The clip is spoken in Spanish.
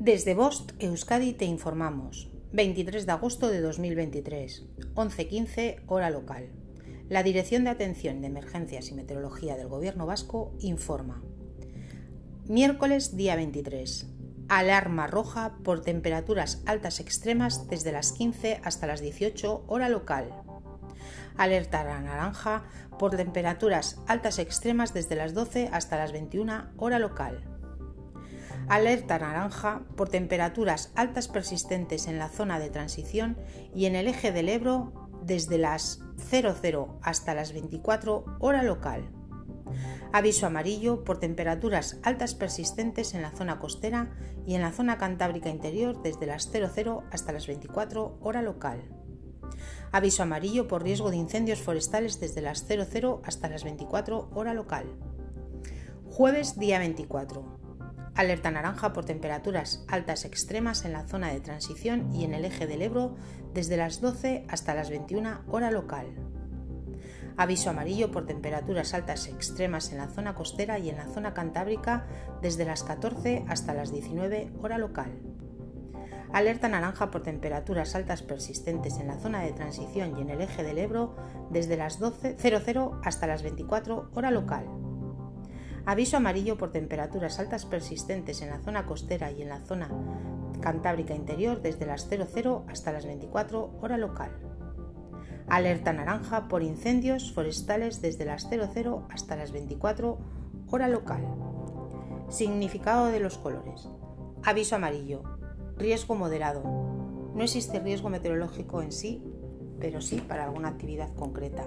Desde Bost, Euskadi, te informamos. 23 de agosto de 2023, 11.15 hora local. La Dirección de Atención de Emergencias y Meteorología del Gobierno Vasco informa. Miércoles día 23. Alarma roja por temperaturas altas extremas desde las 15 hasta las 18 hora local. Alerta naranja por temperaturas altas extremas desde las 12 hasta las 21 hora local alerta naranja por temperaturas altas persistentes en la zona de transición y en el eje del Ebro desde las 00 hasta las 24 hora local. Aviso amarillo por temperaturas altas persistentes en la zona costera y en la zona cantábrica interior desde las 00 hasta las 24 hora local. Aviso amarillo por riesgo de incendios forestales desde las 00 hasta las 24 hora local. Jueves día 24. Alerta naranja por temperaturas altas extremas en la zona de transición y en el eje del Ebro desde las 12 hasta las 21 hora local. Aviso amarillo por temperaturas altas extremas en la zona costera y en la zona cantábrica desde las 14 hasta las 19 hora local. Alerta naranja por temperaturas altas persistentes en la zona de transición y en el eje del Ebro desde las 12.00 hasta las 24 hora local. Aviso amarillo por temperaturas altas persistentes en la zona costera y en la zona cantábrica interior desde las 00 hasta las 24 hora local. Alerta naranja por incendios forestales desde las 00 hasta las 24 hora local. Significado de los colores. Aviso amarillo. Riesgo moderado. No existe riesgo meteorológico en sí, pero sí para alguna actividad concreta.